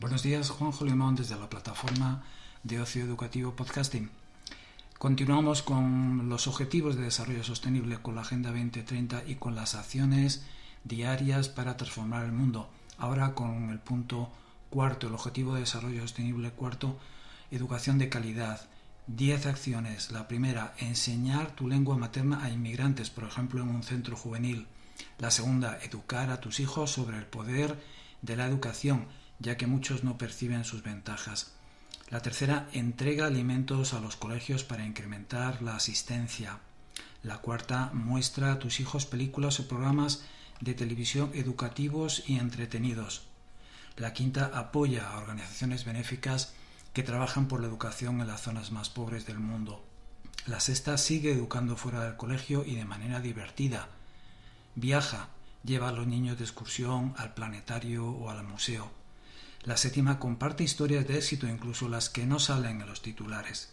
Buenos días, Juanjo Limón desde la plataforma de ocio educativo podcasting. Continuamos con los objetivos de desarrollo sostenible con la Agenda 2030 y con las acciones diarias para transformar el mundo. Ahora con el punto cuarto, el objetivo de desarrollo sostenible cuarto, educación de calidad. Diez acciones. La primera, enseñar tu lengua materna a inmigrantes, por ejemplo, en un centro juvenil. La segunda, educar a tus hijos sobre el poder de la educación, ya que muchos no perciben sus ventajas. La tercera, entrega alimentos a los colegios para incrementar la asistencia. La cuarta, muestra a tus hijos películas o programas de televisión educativos y entretenidos. La quinta, apoya a organizaciones benéficas que trabajan por la educación en las zonas más pobres del mundo. La sexta sigue educando fuera del colegio y de manera divertida. Viaja, lleva a los niños de excursión al planetario o al museo. La séptima comparte historias de éxito, incluso las que no salen en los titulares.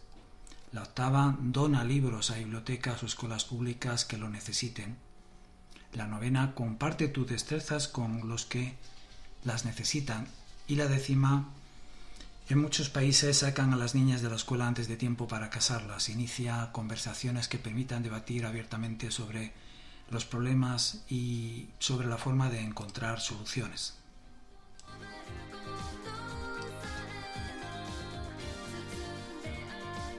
La octava dona libros a bibliotecas o escuelas públicas que lo necesiten. La novena comparte tus destrezas con los que las necesitan. Y la décima en muchos países sacan a las niñas de la escuela antes de tiempo para casarlas. Inicia conversaciones que permitan debatir abiertamente sobre los problemas y sobre la forma de encontrar soluciones.